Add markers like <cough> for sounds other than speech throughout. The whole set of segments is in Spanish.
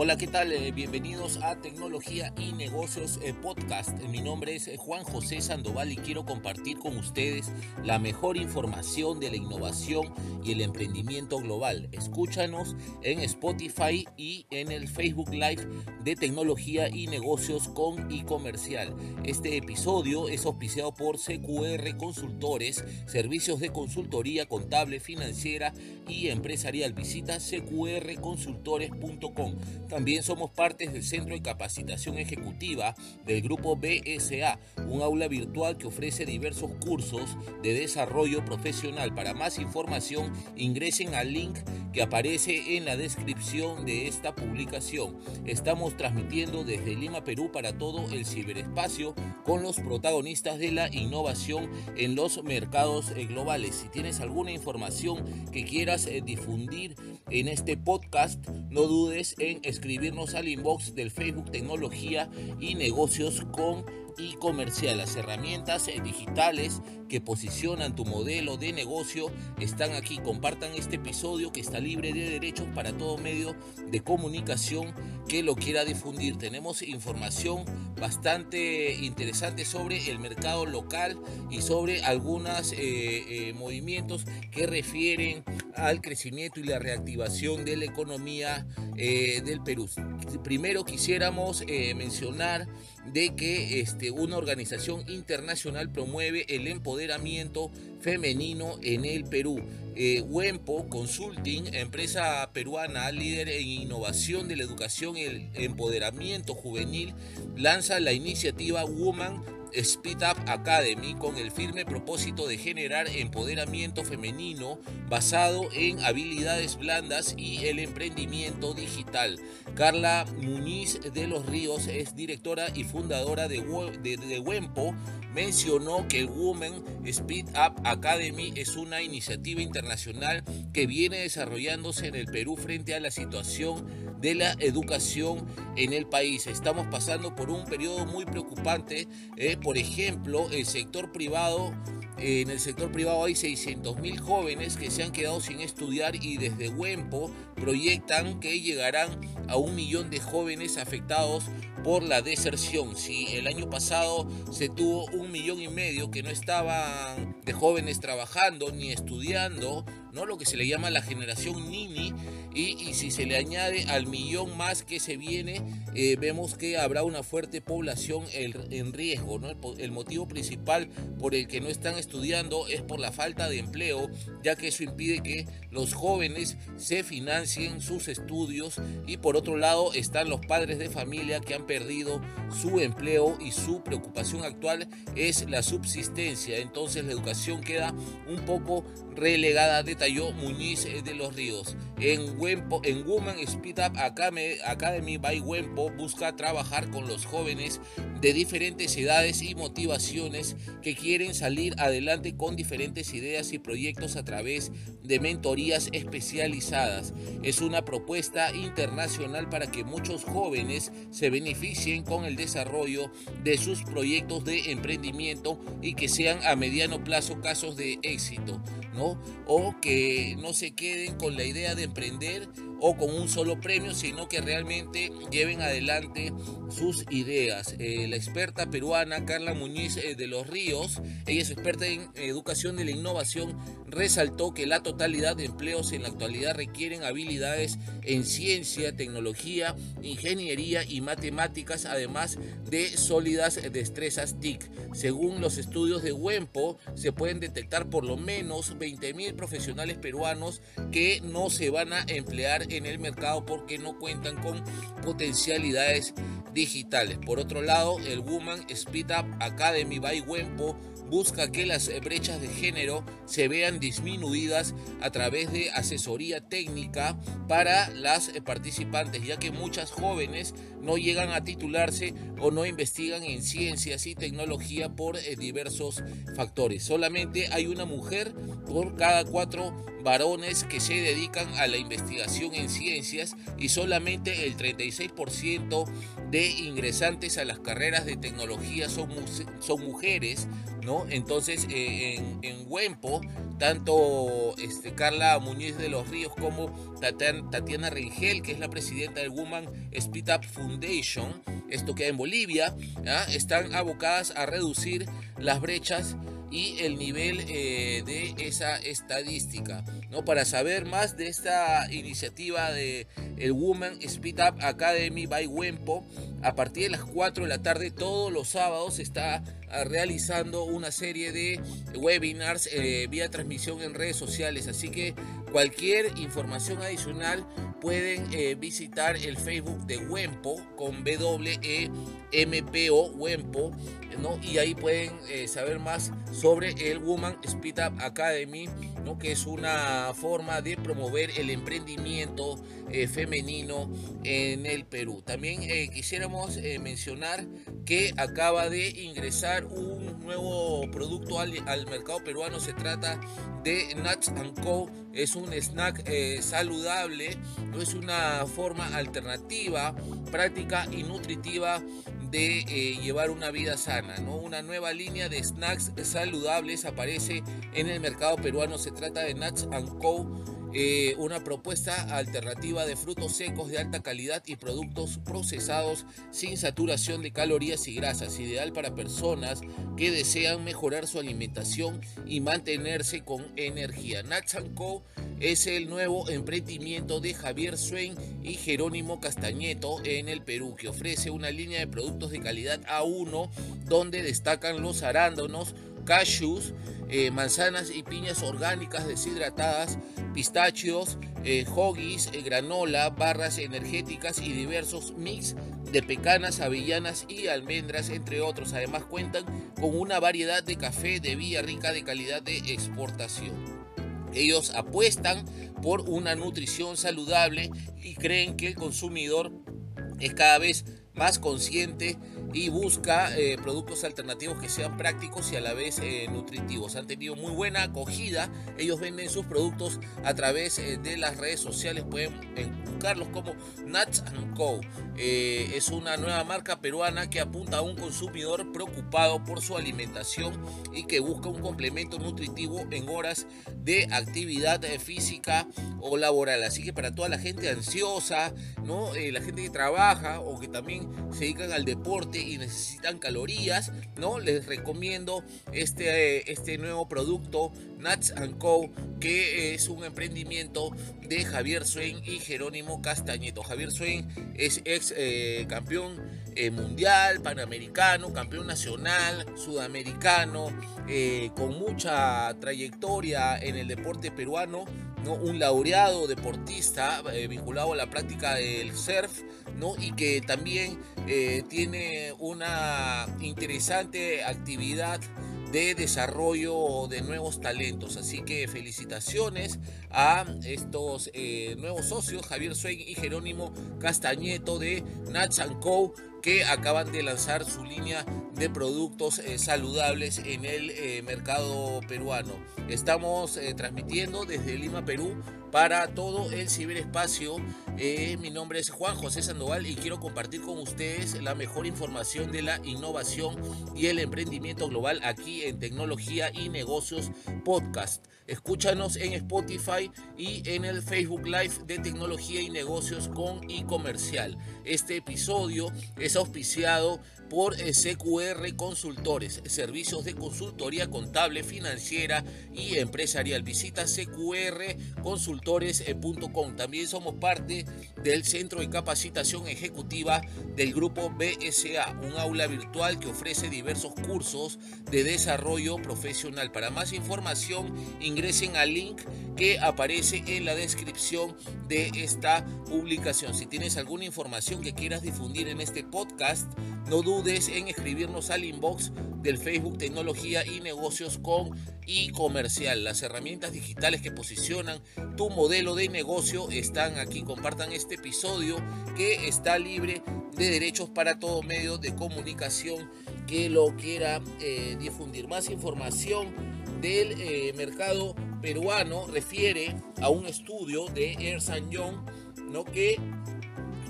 Hola, ¿qué tal? Eh, bienvenidos a Tecnología y Negocios eh, Podcast. Mi nombre es eh, Juan José Sandoval y quiero compartir con ustedes la mejor información de la innovación y el emprendimiento global. Escúchanos en Spotify y en el Facebook Live de Tecnología y Negocios con y comercial. Este episodio es auspiciado por CQR Consultores, servicios de consultoría contable, financiera y empresarial. Visita cqrconsultores.com. También somos parte del Centro de Capacitación Ejecutiva del Grupo BSA, un aula virtual que ofrece diversos cursos de desarrollo profesional. Para más información, ingresen al link que aparece en la descripción de esta publicación. Estamos transmitiendo desde Lima, Perú, para todo el ciberespacio con los protagonistas de la innovación en los mercados eh, globales. Si tienes alguna información que quieras eh, difundir en este podcast, no dudes en al inbox del Facebook Tecnología y Negocios con y comercial. Las herramientas eh, digitales que posicionan tu modelo de negocio están aquí. Compartan este episodio que está libre de derechos para todo medio de comunicación que lo quiera difundir. Tenemos información bastante interesante sobre el mercado local y sobre algunos eh, eh, movimientos que refieren al crecimiento y la reactivación de la economía del Perú. Primero quisiéramos mencionar de que este, una organización internacional promueve el empoderamiento femenino en el Perú. Eh, Wempo Consulting, empresa peruana líder en innovación de la educación y el empoderamiento juvenil, lanza la iniciativa Woman Speed Up Academy con el firme propósito de generar empoderamiento femenino basado en habilidades blandas y el emprendimiento digital. Carla Muñiz de los Ríos es directora y fundadora de, de, Wempo. Mencionó que el Women Speed Up Academy es una iniciativa internacional que viene desarrollándose en el Perú frente a la situación de la educación en el país. Estamos pasando por un periodo muy preocupante. Eh, por ejemplo, el sector privado en el sector privado hay 600 mil jóvenes que se han quedado sin estudiar y desde Huempo proyectan que llegarán a un millón de jóvenes afectados por la deserción. Si el año pasado se tuvo un millón y medio que no estaban de jóvenes trabajando ni estudiando, ¿no? lo que se le llama la generación Nini, y, si se le añade al millón más que se viene, eh, vemos que habrá una fuerte población en riesgo. ¿no? El, motivo principal por el que no están estudiando es por la falta de empleo, ya que eso impide que los jóvenes se financien sus estudios y por otro lado están los padres de familia que han perdido su empleo y su preocupación actual es la subsistencia. Entonces la educación queda un poco relegada, detalló Muñiz eh, de los Ríos. En, Wempo, en Woman Speed Up Academy by Wempo busca trabajar con los jóvenes de diferentes edades y motivaciones que quieren salir adelante con diferentes ideas y proyectos a través de mentorías especializadas. Es una propuesta internacional para que muchos jóvenes se beneficien con el desarrollo de sus proyectos de emprendimiento y que sean a mediano plazo casos de éxito, O que no se queden con la idea de emprender o con un solo premio, sino que realmente lleven adelante sus ideas. Eh, la experta peruana Carla Muñiz eh, de los Ríos, ella es experta en educación de la innovación, resaltó que la totalidad de empleos en la actualidad requieren habilidades en ciencia, tecnología, ingeniería y matemáticas, además de sólidas destrezas TIC. Según los estudios de Wempo, se pueden detectar por lo menos 20.000 profesionales peruanos que no se van a emplear en el mercado porque no cuentan con potencialidades digitales. Por otro lado, el Woman Speed Up Academy by Wempo busca que las brechas de género se vean disminuidas a través de asesoría técnica para las participantes, ya que muchas jóvenes no llegan a titularse o no investigan en ciencias y tecnología por eh, diversos factores. Solamente hay una mujer por cada cuatro varones que se dedican a la investigación en ciencias y solamente el 36% de ingresantes a las carreras de tecnología son, mujeres ¿no? Entonces, eh, en, en tanto este, Carla Muñiz de los Ríos como Tatiana Rengel, que es la presidenta del Woman Speed Up Foundation, esto queda en Bolivia, están abocadas a reducir las brechas y el nivel eh, de esa estadística. ¿No? Para saber más de esta iniciativa de el Women Speed Up Academy by Wempo, a partir de las 4 de la tarde todos los sábados está ah, realizando una serie de webinars eh, vía transmisión en redes sociales. Así que cualquier información adicional pueden eh, visitar el Facebook de Wempo con W-E-M-P-O, Wempo, ¿no? y ahí pueden saber más sobre el Woman Speed Up Academy, ¿no? que es una forma de promover el emprendimiento eh, femenino en el Perú. También eh, quisiéramos eh, mencionar que acaba de ingresar un nuevo producto al, al mercado peruano. Se trata de Nuts Co. Es un snack saludable, no es una forma alternativa, práctica y nutritiva de eh, llevar una vida sana. ¿no? Una nueva línea de snacks saludables aparece en el mercado peruano. Se trata de Nuts Co. Eh, una propuesta alternativa de frutos secos de alta calidad y productos procesados sin saturación de calorías y grasas, ideal para personas que desean mejorar su alimentación y mantenerse con energía. Nuts Co es el nuevo emprendimiento de Javier Swain y Jerónimo Castañeto en el Perú, que ofrece una línea de productos de calidad A1 donde destacan los arándanos, cashews, eh, manzanas y piñas orgánicas deshidratadas, pistachios, eh, hoggies, eh, granola, barras energéticas y diversos mix de pecanas, avellanas y almendras, entre otros. Además cuentan con una variedad de café de vía rica de calidad de exportación. Ellos apuestan por una nutrición saludable y creen que el consumidor es cada vez más consciente y busca eh, productos alternativos que sean prácticos y a la vez eh, nutritivos. Han tenido muy buena acogida. Ellos venden sus productos a través eh, de las redes sociales. Pueden buscarlos como Nuts Co. es una nueva marca peruana que apunta a un consumidor preocupado por su alimentación y que busca un complemento nutritivo en horas de actividad física o laboral. Así que para toda la gente ansiosa, ¿no? la gente que trabaja o que también se dedican al deporte y necesitan calorías, ¿no? Les recomiendo este, este nuevo producto, Nuts Co., que es un emprendimiento de Javier Swain y Jerónimo Castañeto. Javier Swain es ex eh, campeón eh, mundial, panamericano, campeón nacional, sudamericano, eh, con mucha trayectoria en el deporte peruano, ¿no? un laureado deportista vinculado a la práctica del surf y que también tiene una interesante actividad de desarrollo de nuevos talentos. Así que felicitaciones a estos eh, nuevos socios, Javier Swain y Jerónimo Castañeto de Nuts Co que acaban de lanzar su línea de productos eh, saludables en el eh, mercado peruano. Estamos transmitiendo desde Lima, Perú, para todo el ciberespacio. mi nombre es Juan José Sandoval y quiero compartir con ustedes la mejor información de la innovación y el emprendimiento global aquí en Tecnología y Negocios Podcast. Escúchanos en Spotify y en el Facebook Live de Tecnología y Negocios con e-comercial. Este episodio es auspiciado por CQR Consultores, servicios de consultoría contable, financiera y empresarial. Visita cqrconsultores.com. También somos parte del Centro de Capacitación Ejecutiva del Grupo BSA, un aula virtual que ofrece diversos cursos de desarrollo profesional. Para más información, ingresen al link que aparece en la descripción de esta publicación. Si tienes alguna información que quieras difundir en este podcast, no dudes en escribirnos al inbox del Facebook Tecnología y Negocios con y Comercial. Las herramientas digitales que posicionan tu modelo de negocio están aquí. Compartan este episodio que está libre de derechos para todo medio de comunicación que lo quiera eh, difundir. Más información del eh, mercado peruano refiere a un estudio de Ernst Young ¿no? que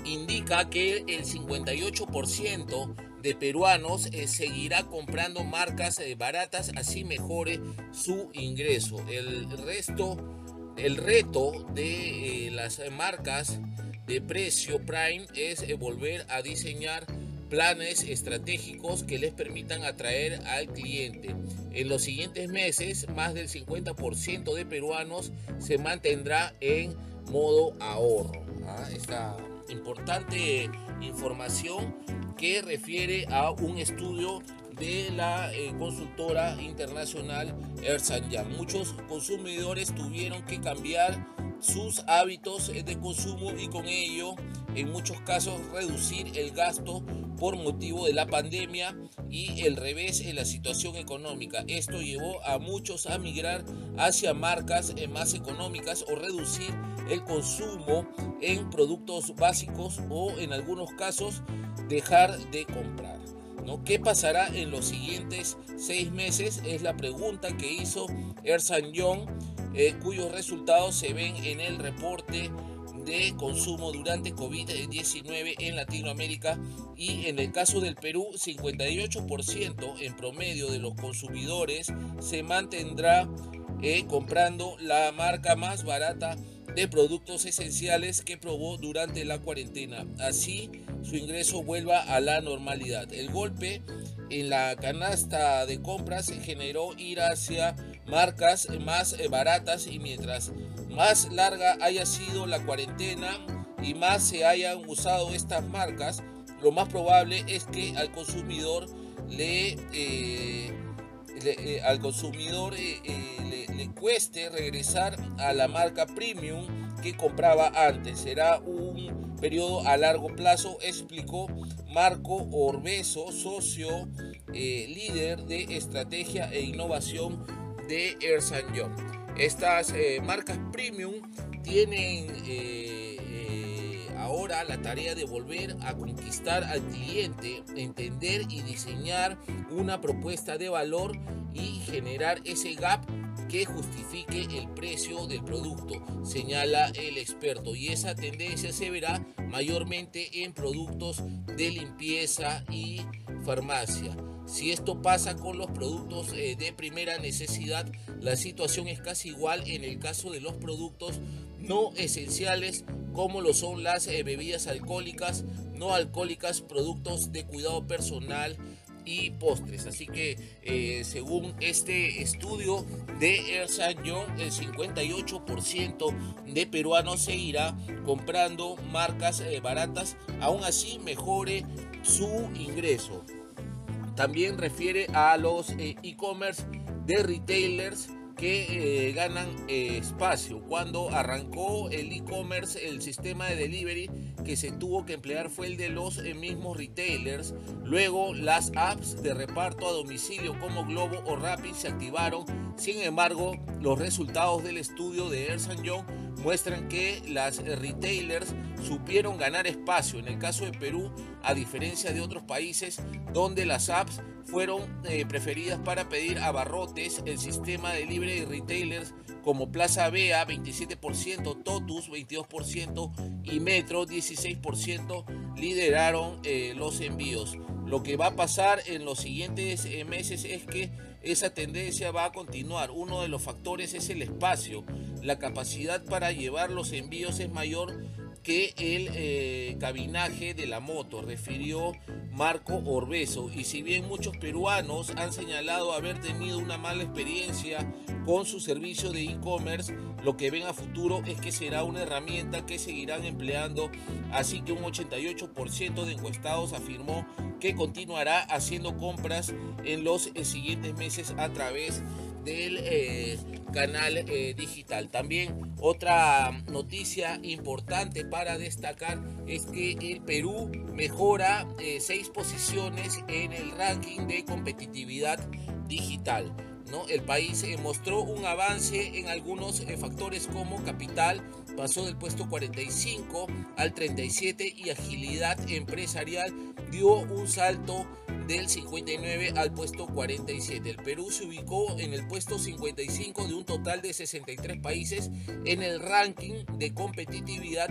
indica que el 58% de peruanos eh, seguirá comprando marcas eh, baratas, así mejore su ingreso. El resto, el reto de eh, las marcas de precio Prime es volver a diseñar planes estratégicos que les permitan atraer al cliente. En los siguientes meses, más del 50% de peruanos se mantendrá en modo ahorro. ¿ah? Importante información que refiere a un estudio de la eh, consultora internacional Ernst Young. Muchos consumidores tuvieron que cambiar sus hábitos de consumo y con ello en muchos casos reducir el gasto por motivo de la pandemia y el revés en la situación económica. Esto llevó a muchos a migrar hacia marcas eh, más económicas o reducir el consumo en productos básicos o en algunos casos dejar de comprar. ¿Qué pasará en los siguientes seis meses? Es la pregunta que hizo Ersan Young, eh, cuyos resultados se ven en el reporte de consumo durante COVID-19 en Latinoamérica y en el caso del Perú 58% en promedio de los consumidores se mantendrá eh, comprando la marca más barata de productos esenciales que probó durante la cuarentena. Así su ingreso vuelva a la normalidad. El golpe en la canasta de compras generó ir hacia marcas más eh, baratas y mientras más larga haya sido la cuarentena y más se hayan usado estas marcas, lo más probable es que al consumidor le, eh, eh, al consumidor le cueste regresar a la marca premium que compraba antes. Será un periodo a largo plazo, explicó Marco Orbeso, socio líder de estrategia e innovación de Ersan Young. Estas eh, marcas premium tienen eh, ahora la tarea de volver a conquistar al cliente, entender y diseñar una propuesta de valor y generar ese gap que justifique el precio del producto, señala el experto. Y esa tendencia se verá mayormente en productos de limpieza y farmacia. Si esto pasa con los productos eh, de primera necesidad, la situación es casi igual en el caso de los productos no esenciales como lo son las eh, bebidas alcohólicas, no alcohólicas, productos de cuidado personal, y postres. Así que eh, según este estudio de Young, el 58% de peruanos seguirá comprando marcas eh, baratas, aún así mejore su ingreso. También refiere a los eh, e-commerce de retailers que ganan espacio. Cuando arrancó el e-commerce, el sistema de delivery que se tuvo que emplear fue el de los eh, mismos retailers. Luego las apps de reparto a domicilio como Globo o Rapid se activaron. Sin embargo, los resultados del estudio de Ersan Young muestran que las retailers supieron ganar espacio. En el caso de Perú, a diferencia de otros países donde las apps fueron eh, preferidas para pedir abarrotes, el sistema de libre retailers como Plaza Bea 27%, Totus 22% y Metro 16% lideraron eh, los envíos. Lo que va a pasar en los siguientes eh, meses es que esa tendencia va a continuar. Uno de los factores es el espacio. La capacidad para llevar los envíos es mayor que el eh, cabinaje de la moto, refirió Marco Orbeso. Y si bien muchos peruanos han señalado haber tenido una mala experiencia con su servicio de e-commerce, lo que ven a futuro es que será una herramienta que seguirán empleando, así que un 88% de encuestados afirmó que continuará haciendo compras en los eh, siguientes meses a través del eh, canal eh, digital. También otra noticia importante para destacar es que el Perú mejora seis posiciones en el ranking de competitividad digital. El país eh, mostró un avance en algunos eh, factores como capital, pasó del puesto 45 al 37 y agilidad empresarial dio un salto del 59 al puesto 47. El Perú se ubicó en el puesto 55 de un total de 63 países en el ranking de competitividad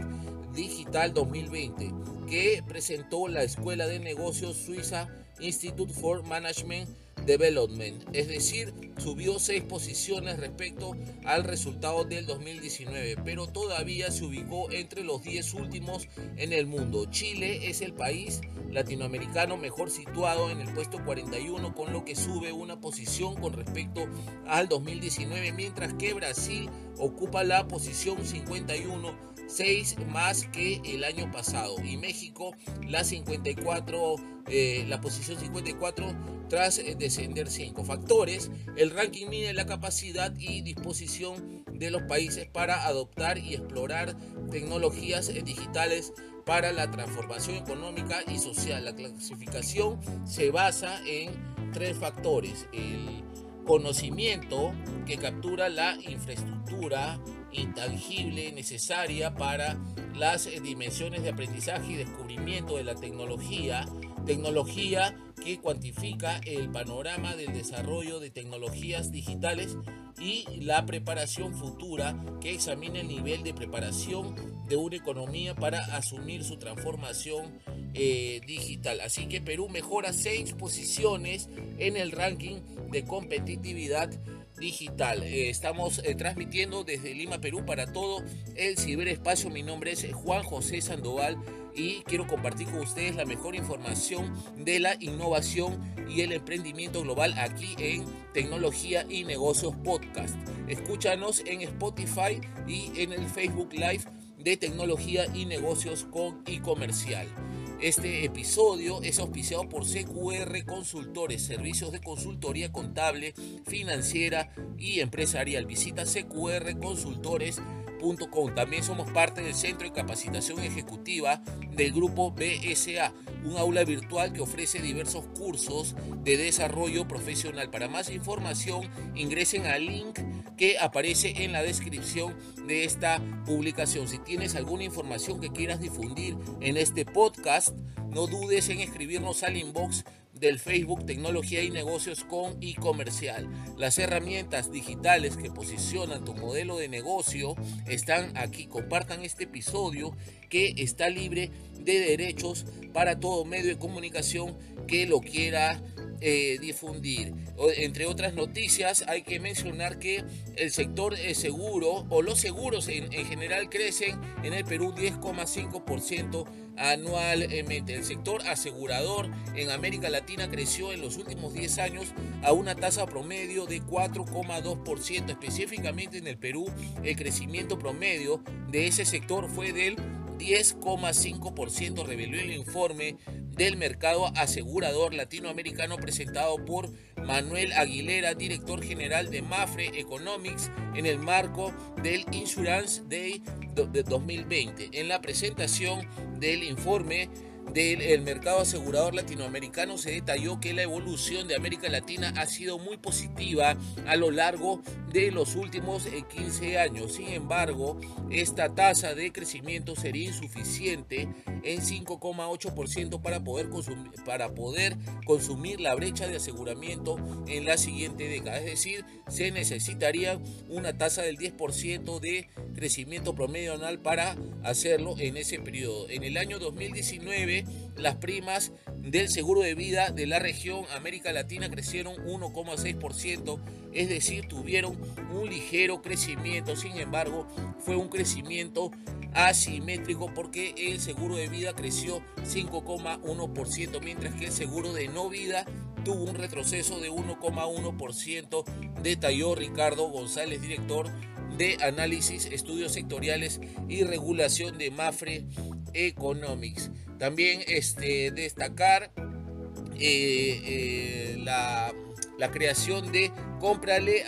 Digital 2020 que presentó la Escuela de Negocios Suiza Institute for Management Development, es decir, subió seis posiciones respecto al resultado del 2019, pero todavía se ubicó entre los 10 últimos en el mundo. Chile es el país latinoamericano mejor situado en el puesto 41, con lo que sube una posición con respecto al 2019, mientras que Brasil ocupa la posición 51 6 más que el año pasado y México la 54 eh, la posición 54 tras eh, descender 5 factores. El ranking mide la capacidad y disposición de los países para adoptar y explorar tecnologías eh, digitales para la transformación económica y social. La clasificación se basa en tres factores. El conocimiento que captura la infraestructura intangible necesaria para las eh, dimensiones de aprendizaje y descubrimiento de la tecnología, tecnología que cuantifica el panorama del desarrollo de tecnologías digitales y la preparación futura que examina el nivel de preparación de una economía para asumir su transformación eh, digital. Así que Perú mejora seis posiciones en el ranking de competitividad digital. Eh, estamos eh, transmitiendo desde Lima, Perú para todo el ciberespacio. Mi nombre es Juan José Sandoval y quiero compartir con ustedes la mejor información de la innovación y el emprendimiento global aquí en Tecnología y Negocios Podcast. Escúchanos en Spotify y en el Facebook Live de Tecnología y Negocios con y Comercial. Este episodio es auspiciado por CQR Consultores, servicios de consultoría contable, financiera y empresarial. Visita cqrconsultores.com. También somos parte del Centro de Capacitación Ejecutiva del Grupo BSA, un aula virtual que ofrece diversos cursos de desarrollo profesional. Para más información, ingresen al link que aparece en la descripción de esta publicación. Si tienes alguna información que quieras difundir en este podcast, no dudes en escribirnos al inbox del Facebook Tecnología y Negocios con y Comercial. Las herramientas digitales que posicionan tu modelo de negocio están aquí. Compartan este episodio que está libre de derechos para todo medio de comunicación que lo quiera eh, difundir. Entre otras noticias, hay que mencionar que el sector seguro o los seguros en, en general crecen en el Perú 10,5% anualmente. El sector asegurador en América Latina creció en los últimos 10 años a una tasa promedio de 4,2%. Específicamente en el Perú, el crecimiento promedio de ese sector fue del 10,5%, reveló el informe del mercado asegurador latinoamericano presentado por Manuel Aguilera, director general de Mafre Economics, en el marco del Insurance Day de 2020. En la presentación del informe, del mercado asegurador latinoamericano se detalló que la evolución de América Latina ha sido muy positiva a lo largo de los últimos 15 eh, años. Sin embargo, esta tasa de crecimiento sería insuficiente en 5,8% para poder consumir para poder consumir la brecha de aseguramiento en la siguiente década. Es decir, se necesitaría una tasa del 10% de crecimiento promedio anual para hacerlo en ese periodo. En el año 2019 las primas del seguro de vida de la región América Latina crecieron 1,6%, es decir, tuvieron un ligero crecimiento, sin embargo, fue un crecimiento asimétrico porque el seguro de vida creció 5,1%, mientras que el seguro de no vida tuvo un retroceso de 1,1%, detalló Ricardo González, director de análisis, estudios sectoriales y regulación de Mafre Economics. También este, destacar eh, eh, la, la, creación de Cómprale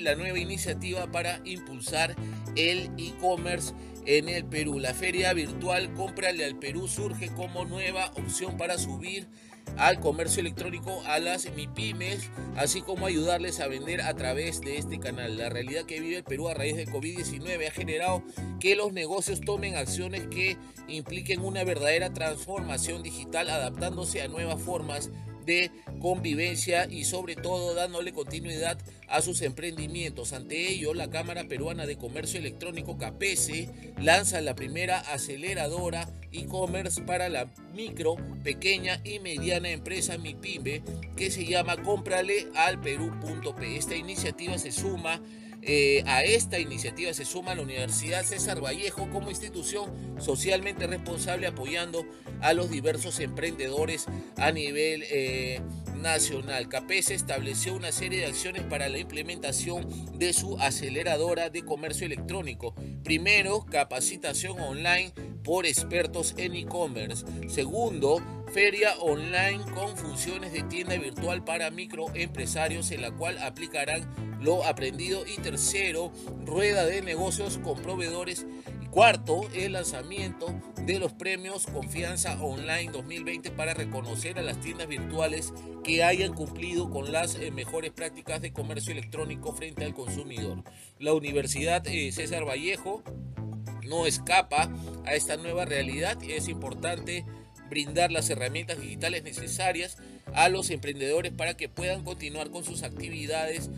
la nueva iniciativa para impulsar el e-commerce en el Perú. La feria virtual Cómprale al Perú surge como nueva opción para subir al comercio electrónico a las MIPIMES, así como ayudarles a vender a través de este canal. La realidad que vive el Perú a raíz de COVID-19 ha generado que los negocios tomen acciones que impliquen una verdadera transformación digital adaptándose a nuevas formas de convivencia y sobre todo dándole continuidad a sus emprendimientos. Ante ello, la Cámara Peruana de Comercio Electrónico CAPESE lanza la primera aceleradora e-commerce para la micro, pequeña y mediana empresa MIPYME que se llama Cómprale al Perú.p. Esta iniciativa se suma eh, a esta iniciativa se suma la Universidad César Vallejo como institución socialmente responsable apoyando a los diversos emprendedores a nivel eh, nacional. CAPES estableció una serie de acciones para la implementación de su aceleradora de comercio electrónico. Primero, capacitación online por expertos en e-commerce. Segundo, feria online con funciones de tienda virtual para microempresarios en la cual aplicarán lo aprendido. Y tercero, rueda de negocios con proveedores. Y cuarto, el lanzamiento de los premios Confianza Online 2020 para reconocer a las tiendas virtuales que hayan cumplido con las eh, mejores prácticas de comercio electrónico frente al consumidor. La Universidad eh, César Vallejo no escapa a esta nueva realidad es importante brindar las herramientas digitales necesarias a los emprendedores para que puedan continuar con sus actividades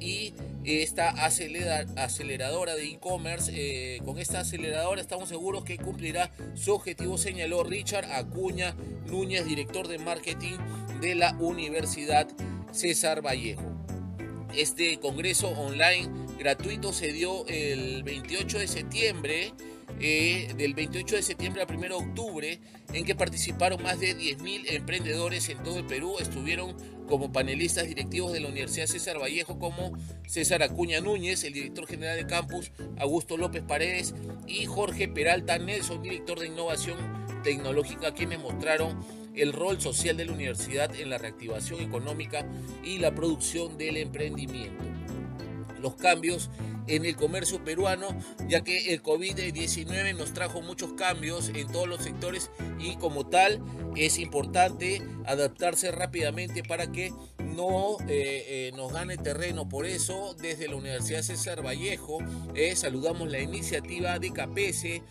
y esta aceleradora de e-commerce, eh, con esta aceleradora estamos seguros que cumplirá su objetivo, señaló Richard Acuña Núñez, director de marketing de la Universidad César Vallejo. Este congreso online gratuito se dio el 28 de septiembre eh, del 28 de septiembre al 1 de octubre, en que participaron más de 10.000 emprendedores en todo el Perú. Estuvieron como panelistas directivos de la Universidad César Vallejo, como César Acuña Núñez, el director general de campus, Augusto López Paredes y Jorge Peralta Nelson, director de innovación tecnológica, quienes mostraron el rol social de la universidad en la reactivación económica y la producción del emprendimiento. Los cambios en el comercio peruano, ya que el COVID-19 nos trajo muchos cambios en todos los sectores y como tal es importante adaptarse rápidamente para que no eh, eh, nos gane terreno. Por eso, desde la Universidad César Vallejo, eh, saludamos la iniciativa de CAPESE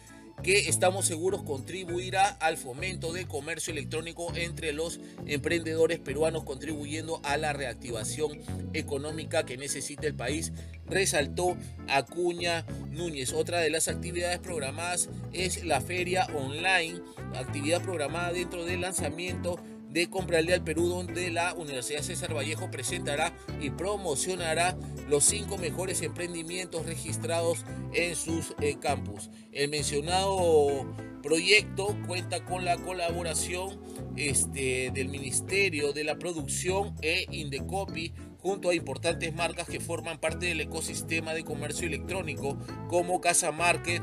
que estamos seguros contribuirá al fomento del comercio electrónico entre los emprendedores peruanos, contribuyendo a la reactivación económica que necesita el país, resaltó Acuña Núñez. Otra de las actividades programadas es la feria online, actividad programada dentro del lanzamiento de Comprarle al Perú, donde la Universidad César Vallejo presentará y promocionará los cinco mejores emprendimientos registrados en sus eh, campus. El mencionado proyecto cuenta con la colaboración este, del Ministerio de la Producción e Indecopy junto a importantes marcas que forman parte del ecosistema de comercio electrónico como Casa Market,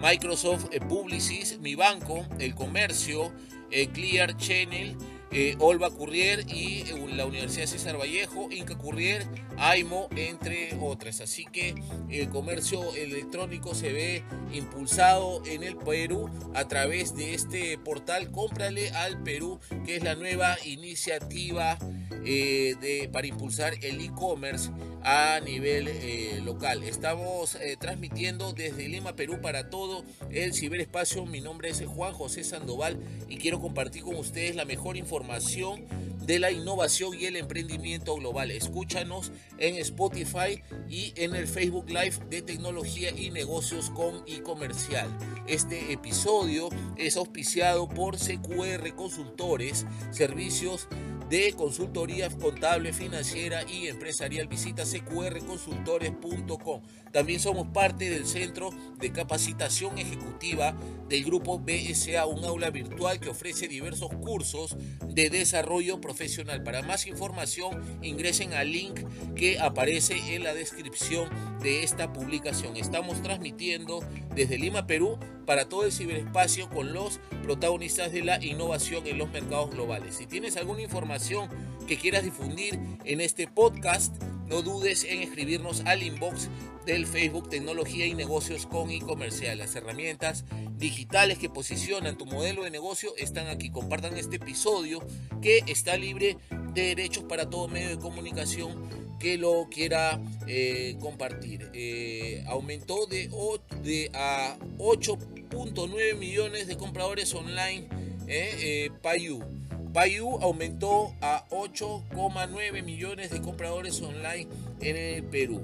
Microsoft eh, Publicis, Mi Banco, El Comercio, eh, Clear Channel, eh, Olva Currier y eh, la Universidad César Vallejo, Inca Currier, AIMO, entre otras. Así que el comercio electrónico se ve impulsado en el Perú a través de este portal Cómprale al Perú, que es la nueva iniciativa eh, de, para impulsar el e-commerce a nivel local. Estamos transmitiendo desde Lima, Perú para todo el ciberespacio. Mi nombre es Juan José Sandoval y quiero compartir con ustedes la mejor información información de la innovación y el emprendimiento global. Escúchanos en Spotify y en el Facebook Live de tecnología y negocios y comercial. Este episodio es auspiciado por CQR Consultores, servicios de consultoría contable, financiera y empresarial. Visita cqrconsultores.com. También somos parte del Centro de Capacitación Ejecutiva del Grupo BSA, un aula virtual que ofrece diversos cursos de desarrollo profesional. Para más información, ingresen al link que aparece en la descripción de esta publicación. Estamos transmitiendo desde Lima, Perú, para todo el ciberespacio con los protagonistas de la innovación en los mercados globales. Si tienes alguna información que quieras difundir en este podcast, no dudes en escribirnos al inbox del Facebook Tecnología y Negocios con y Comercial. Las herramientas digitales que posicionan tu modelo de negocio están aquí. Compartan este episodio que está libre de derechos para todo medio de comunicación que lo quiera eh, compartir. Eh, aumentó de, de a 8.9 millones de compradores online eh, Payu Payu aumentó a 8,9 millones de compradores online en el Perú.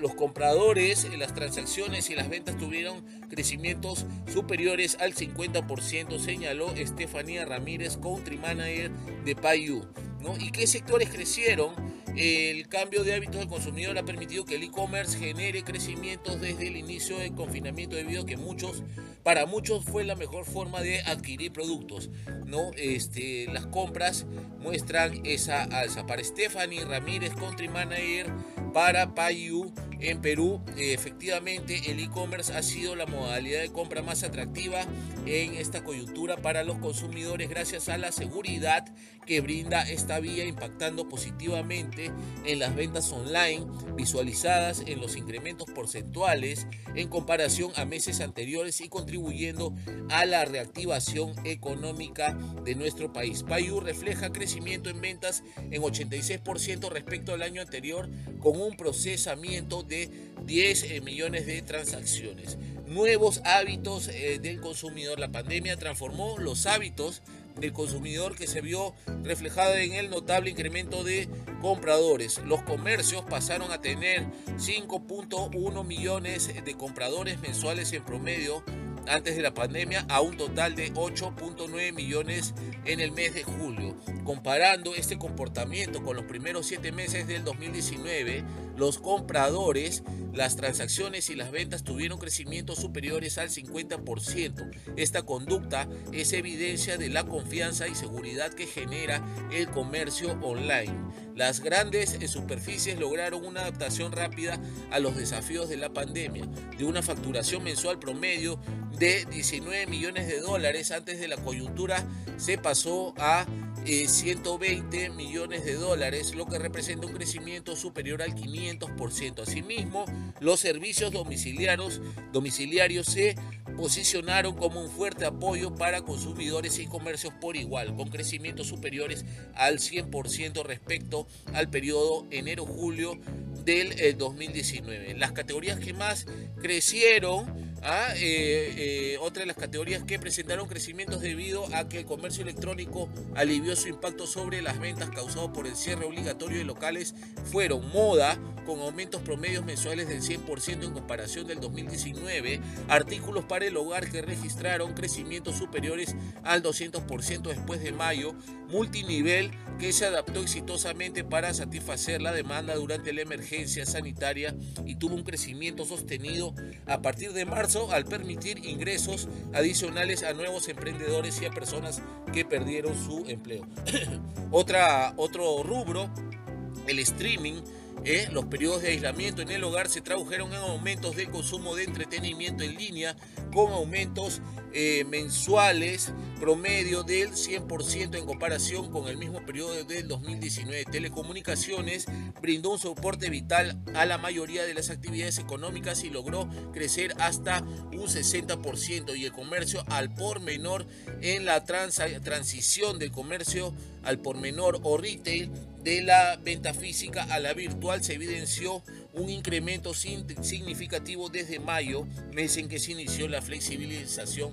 Los compradores, las transacciones y las ventas tuvieron crecimientos superiores al 50%, señaló Estefanía Ramírez, country manager de Payu. ¿no? ¿Y qué sectores crecieron? El cambio de hábitos del consumidor ha permitido que el e-commerce genere crecimientos desde el inicio del confinamiento debido a que muchos, para muchos fue la mejor forma de adquirir productos. ¿no? Este, las compras muestran esa alza. Para Stephanie Ramírez, country manager para Payu en Perú, efectivamente el e-commerce ha sido la modalidad de compra más atractiva en esta coyuntura para los consumidores gracias a la seguridad que brinda esta vía impactando positivamente en las ventas online visualizadas en los incrementos porcentuales en comparación a meses anteriores y contribuyendo a la reactivación económica de nuestro país. Payu refleja crecimiento en ventas en 86% respecto al año anterior con un procesamiento de 10 eh, millones de transacciones. Nuevos hábitos eh, del consumidor. La pandemia transformó los hábitos del consumidor que se vio reflejado en el notable incremento de compradores. Los comercios pasaron a tener 5.1 millones de compradores mensuales en promedio antes de la pandemia a un total de 8.9 millones en el mes de julio. Comparando este comportamiento con los primeros siete meses del 2019, los compradores, las transacciones y las ventas tuvieron crecimientos superiores al 50%. Esta conducta es evidencia de la confianza y seguridad que genera el comercio online. Las grandes superficies lograron una adaptación rápida a los desafíos de la pandemia, de una facturación mensual promedio de 19 millones de dólares antes de la coyuntura se pasó a 120 eh, millones de dólares, lo que representa un crecimiento superior al 500%. Asimismo, los servicios domiciliarios, domiciliarios se posicionaron como un fuerte apoyo para consumidores y comercios por igual, con crecimientos superiores al 100% respecto al periodo enero-julio del 2019. Eh, las categorías que más crecieron Ah, eh, eh, otra de las categorías que presentaron crecimientos debido a que el comercio electrónico alivió su impacto sobre las ventas causado por el cierre obligatorio de locales fueron moda, con aumentos promedios mensuales del 100% en comparación del 2019, artículos para el hogar que registraron crecimientos superiores al 200% después de mayo, multinivel que se adaptó exitosamente para satisfacer la demanda durante la emergencia sanitaria y tuvo un crecimiento sostenido a partir de marzo al permitir ingresos adicionales a nuevos emprendedores y a personas que perdieron su empleo. <coughs> Otra, otro rubro, el streaming ¿eh? los periodos de aislamiento en el hogar se tradujeron en aumentos de consumo de entretenimiento en línea con aumentos eh, mensuales promedio del 100% en comparación con el mismo periodo del 2019. Telecomunicaciones brindó un soporte vital a la mayoría de las actividades económicas y logró crecer hasta un 60% y el comercio al por menor en la transición del comercio al por menor o retail de la venta física a la virtual se evidenció un incremento significativo desde mayo, mes en que se inició la flexibilización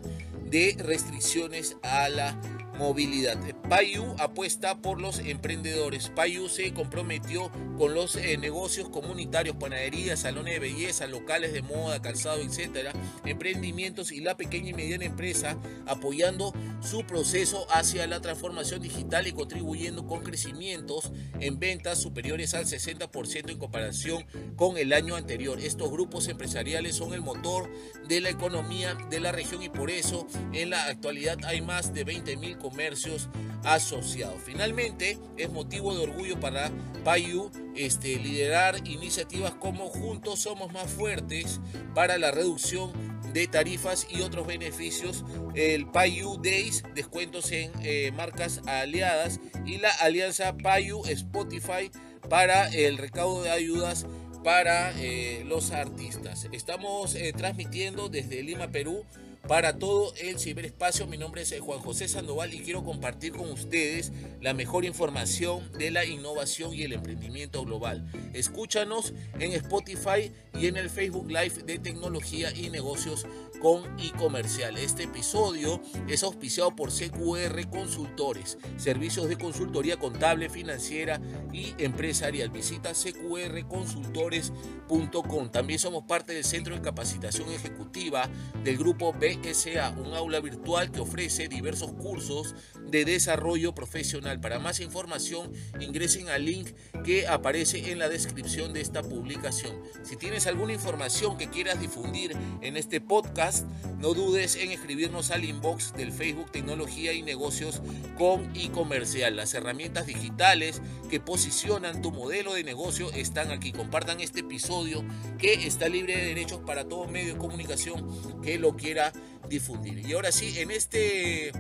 de restricciones a la movilidad. Payu apuesta por los emprendedores. Payu se comprometió con los eh, negocios comunitarios, panaderías, salones de belleza, locales de moda, calzado, etcétera, emprendimientos y la pequeña y mediana empresa, apoyando su proceso hacia la transformación digital y contribuyendo con crecimientos en ventas superiores al 60% en comparación con el año anterior. Estos grupos empresariales son el motor de la economía de la región y por eso en la actualidad hay más de 20 mil comercios asociados. Finalmente, es motivo de orgullo para Payu este, liderar iniciativas como Juntos Somos Más Fuertes para la reducción de tarifas y otros beneficios, el Payu Days, descuentos en eh, marcas aliadas y la alianza Payu Spotify para el recaudo de ayudas para eh, los artistas. Estamos eh, transmitiendo desde Lima, Perú para todo el ciberespacio. Mi nombre es eh, Juan José Sandoval y quiero compartir con ustedes la mejor información de la innovación y el emprendimiento global. Escúchanos en Spotify y en el Facebook Live de tecnología y negocios con e-comercial. Este episodio es auspiciado por CQR Consultores, servicios de consultoría contable, financiera y empresarial. Visita cqrconsultores.com. También somos parte del Centro de Capacitación Ejecutiva del grupo BSA, un aula virtual que ofrece diversos cursos de desarrollo profesional. Para más información, ingresen al link que aparece en la descripción de esta publicación. Si tienes alguna información que quieras difundir en este podcast, no dudes en escribirnos al inbox del Facebook Tecnología y Negocios con e-comercial. Las herramientas digitales que posicionan tu modelo de negocio están aquí. Compartan este episodio que está libre de derechos para todo medio de comunicación que lo quiera difundir. Y ahora sí, en este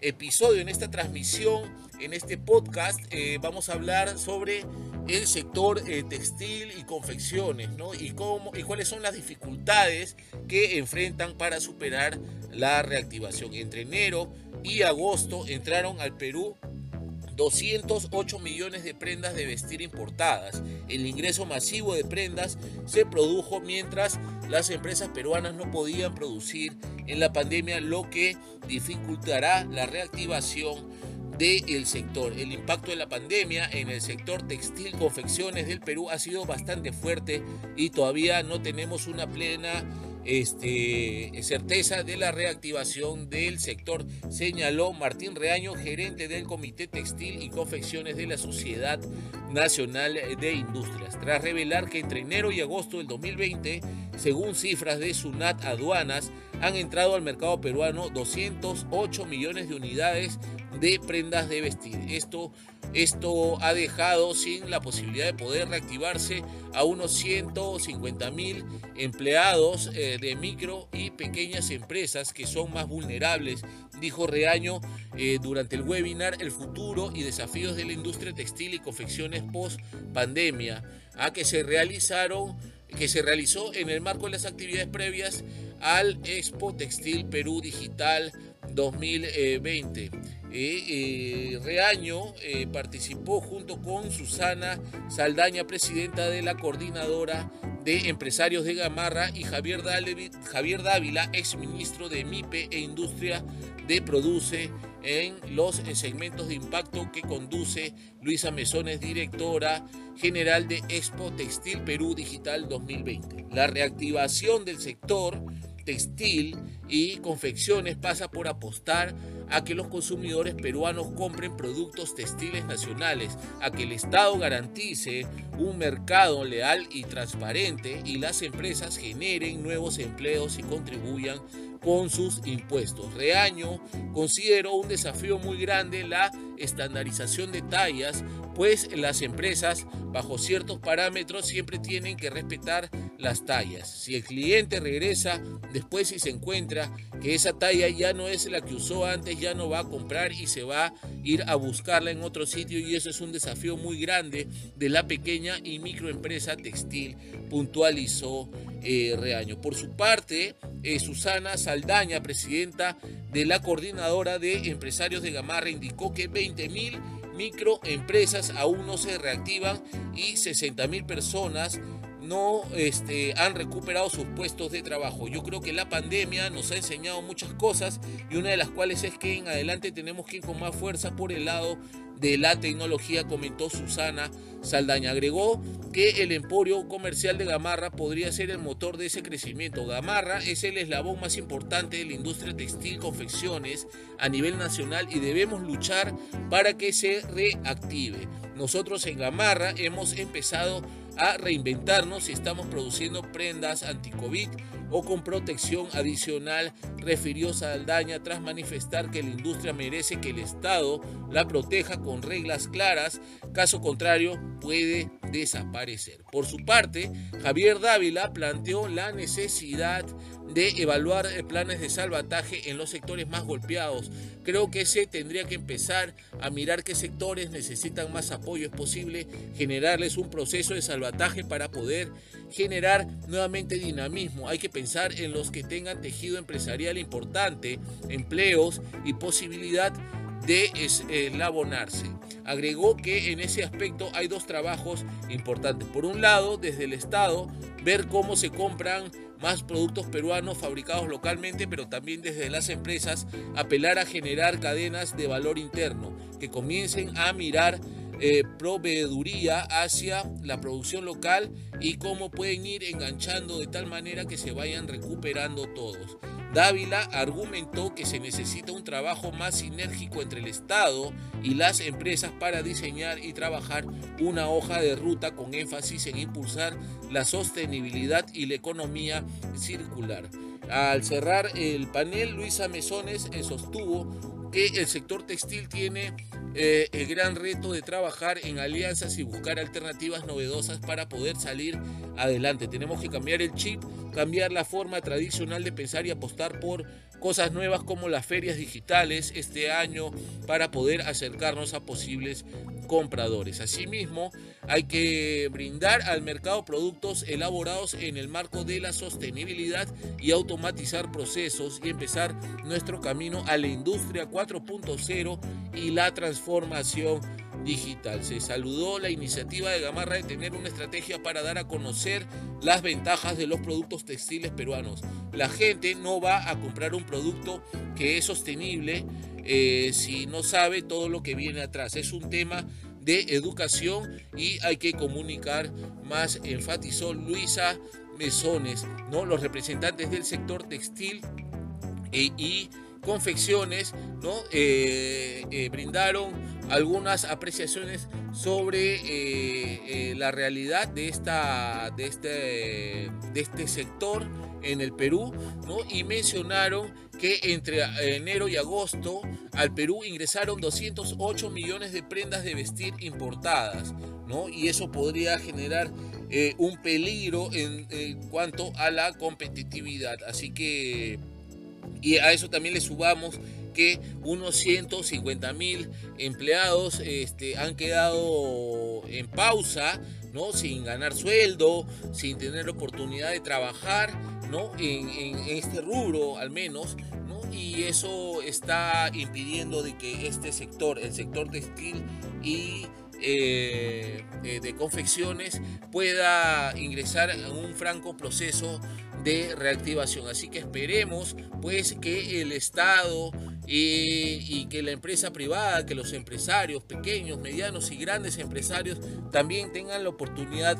episodio, en esta transmisión, en este podcast, eh, vamos a hablar sobre el sector eh, textil y confecciones, ¿no? Y, cómo, y cuáles son las dificultades que enfrentan para superar la reactivación. Entre enero y agosto entraron al Perú 208 millones de prendas de vestir importadas. El ingreso masivo de prendas se produjo mientras las empresas peruanas no podían producir en la pandemia, lo que dificultará la reactivación del sector. El impacto de la pandemia en el sector textil confecciones del Perú ha sido bastante fuerte y todavía no tenemos una plena este, certeza de la reactivación del sector, señaló Martín Reaño, gerente del Comité Textil y Confecciones de la Sociedad Nacional de Industrias, tras revelar que entre enero y agosto del 2020, según cifras de SUNAT Aduanas, han entrado al mercado peruano 208 millones de unidades de prendas de vestir. Esto esto ha dejado sin la posibilidad de poder reactivarse a unos 150 mil empleados eh, de micro y pequeñas empresas que son más vulnerables, dijo Reaño eh, durante el webinar El futuro y desafíos de la industria textil y confecciones post pandemia, a que se realizaron que se realizó en el marco de las actividades previas al Expo Textil Perú Digital 2020. Eh, Reaño eh, participó junto con Susana Saldaña, presidenta de la coordinadora de empresarios de Gamarra, y Javier, Javier Dávila, exministro de MIPE e Industria de Produce en los segmentos de impacto que conduce Luisa Mesones, directora general de Expo Textil Perú Digital 2020. La reactivación del sector textil y confecciones pasa por apostar a que los consumidores peruanos compren productos textiles nacionales, a que el Estado garantice un mercado leal y transparente y las empresas generen nuevos empleos y contribuyan con sus impuestos. Reaño consideró un desafío muy grande la estandarización de tallas, pues las empresas bajo ciertos parámetros siempre tienen que respetar las tallas. Si el cliente regresa después y se encuentra que esa talla ya no es la que usó antes, ya no va a comprar y se va a ir a buscarla en otro sitio y eso es un desafío muy grande de la pequeña y microempresa textil, puntualizó eh, Reaño. Por su parte, eh, Susana Saldaña, presidenta de la coordinadora de empresarios de Gamarra, indicó que 20 mil microempresas aún no se reactivan y 60 mil personas no este, han recuperado sus puestos de trabajo. Yo creo que la pandemia nos ha enseñado muchas cosas y una de las cuales es que en adelante tenemos que ir con más fuerza por el lado de la tecnología, comentó Susana Saldaña. Agregó que el emporio comercial de Gamarra podría ser el motor de ese crecimiento. Gamarra es el eslabón más importante de la industria textil confecciones a nivel nacional y debemos luchar para que se reactive. Nosotros en Gamarra hemos empezado a reinventarnos y estamos produciendo prendas anti-COVID o con protección adicional, refirió Saldaña tras manifestar que la industria merece que el Estado la proteja con reglas claras, caso contrario puede desaparecer. Por su parte, Javier Dávila planteó la necesidad de evaluar eh, planes de salvataje en los sectores más golpeados. Creo que se tendría que empezar a mirar qué sectores necesitan más apoyo. Es posible generarles un proceso de salvataje para poder generar nuevamente dinamismo. Hay que pensar en los que tengan tejido empresarial importante, empleos y posibilidad de eslabonarse. Agregó que en ese aspecto hay dos trabajos importantes. Por un lado, desde el Estado, ver cómo se compran más productos peruanos fabricados localmente, pero también desde las empresas apelar a generar cadenas de valor interno que comiencen a mirar eh, proveeduría hacia la producción local y cómo pueden ir enganchando de tal manera que se vayan recuperando todos. Dávila argumentó que se necesita un trabajo más sinérgico entre el Estado y las empresas para diseñar y trabajar una hoja de ruta con énfasis en impulsar la sostenibilidad y la economía circular. Al cerrar el panel, Luisa Mesones eh, sostuvo que el sector textil tiene eh, el gran reto de trabajar en alianzas y buscar alternativas novedosas para poder salir adelante. Tenemos que cambiar el chip, cambiar la forma tradicional de pensar y apostar por cosas nuevas como las ferias digitales este año para poder acercarnos a posibles compradores. Asimismo, hay que brindar al mercado productos elaborados en el marco de la sostenibilidad y automatizar procesos y empezar nuestro camino a la industria 4.0 y la transformación digital. Se saludó la iniciativa de Gamarra de tener una estrategia para dar a conocer las ventajas de los productos textiles peruanos. La gente no va a comprar un producto que es sostenible eh, si no sabe todo lo que viene atrás. Es un tema de educación y hay que comunicar más, enfatizó Luisa Mesones, ¿no? los representantes del sector textil e, y confecciones ¿no? Eh, eh, brindaron algunas apreciaciones sobre la realidad de, esta, de, este, de este sector en el Perú ¿no? y mencionaron que entre enero y agosto al Perú ingresaron 208 millones de prendas de vestir importadas, ¿no? Y eso podría generar eh, un peligro en, cuanto a la competitividad. Así que, y a eso también le subamos que unos 150 mil empleados este, han quedado en pausa, ¿no? Sin ganar sueldo, sin tener oportunidad de trabajar, En, este rubro al menos, y eso está impidiendo de que este sector, el sector textil y eh, eh, de confecciones pueda ingresar en un franco proceso de reactivación. Así que esperemos pues que el Estado y, que la empresa privada, que los empresarios pequeños, medianos y grandes empresarios también tengan la oportunidad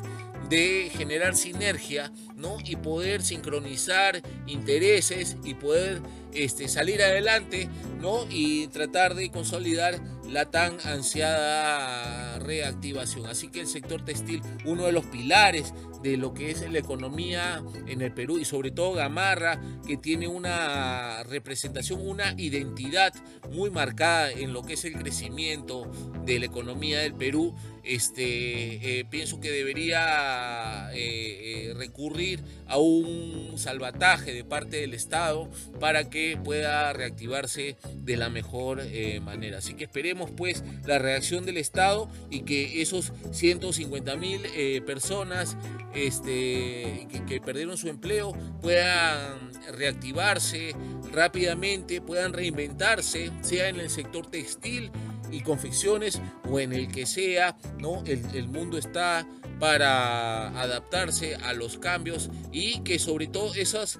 de generar sinergia ¿no? y poder sincronizar intereses y poder este, salir adelante ¿no? y tratar de consolidar la tan ansiada reactivación. Así que el sector textil, uno de los pilares de lo que es la economía en el Perú y sobre todo Gamarra, que tiene una representación, una identidad muy marcada en lo que es el crecimiento de la economía del Perú, este, eh, pienso que debería eh, eh, recurrir a un salvataje de parte del Estado para que pueda reactivarse de la mejor manera. Así que esperemos pues la reacción del Estado y que esos 150 mil personas este, que, perdieron su empleo puedan reactivarse rápidamente, puedan reinventarse, sea en el sector textil y confecciones o en el que sea, ¿no? El, mundo está para adaptarse a los cambios y que sobre todo esas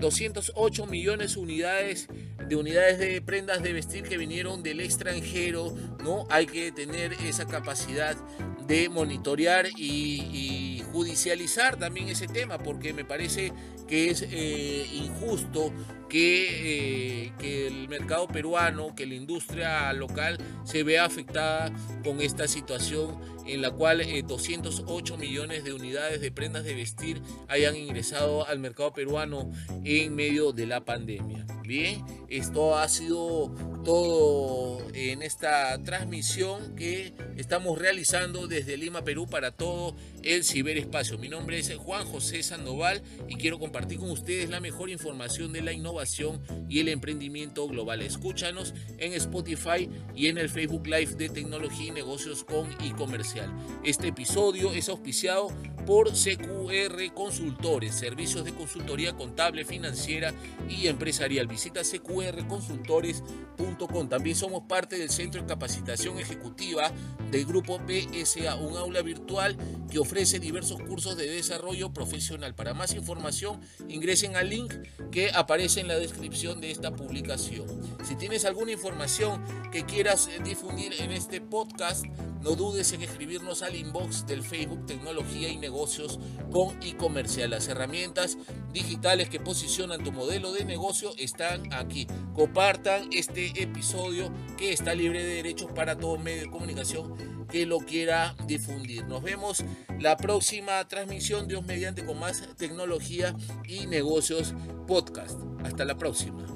208 eh, millones unidades de unidades de prendas de vestir que vinieron del extranjero, ¿no? Hay que tener esa capacidad de monitorear y, judicializar también ese tema, porque me parece que es eh, injusto que, eh, que, el mercado peruano, que la industria local se vea afectada con esta situación en la cual 208 eh, millones de unidades de prendas de vestir hayan ingresado al mercado peruano en medio de la pandemia. Bien, esto ha sido todo en esta transmisión que estamos realizando desde Lima, Perú para todo el ciberespacio. Mi nombre es Juan José Sandoval y quiero compartir con ustedes la mejor información de la innovación y el emprendimiento global. Escúchanos en Spotify y en el Facebook Live de Tecnología y Negocios con y Este episodio es auspiciado por CQR Consultores, servicios de consultoría contable, financiera y empresarial. Visita cqrconsultores.com. También somos parte del Centro de Capacitación Ejecutiva del Grupo BSA, un aula virtual que ofrece diversos cursos de desarrollo profesional. Para más información, ingresen al link que aparece en la descripción de esta publicación. Si tienes alguna información que quieras eh, difundir en este podcast, no dudes en escribirnos al inbox del Facebook Tecnología y Negocios con e-comercial. Las herramientas digitales que posicionan tu modelo de negocio están aquí. Compartan este episodio que está libre de derechos para todo medio de comunicación que lo quiera difundir. Nos vemos la próxima transmisión, Dios mediante, con más tecnología y negocios podcast. Hasta la próxima.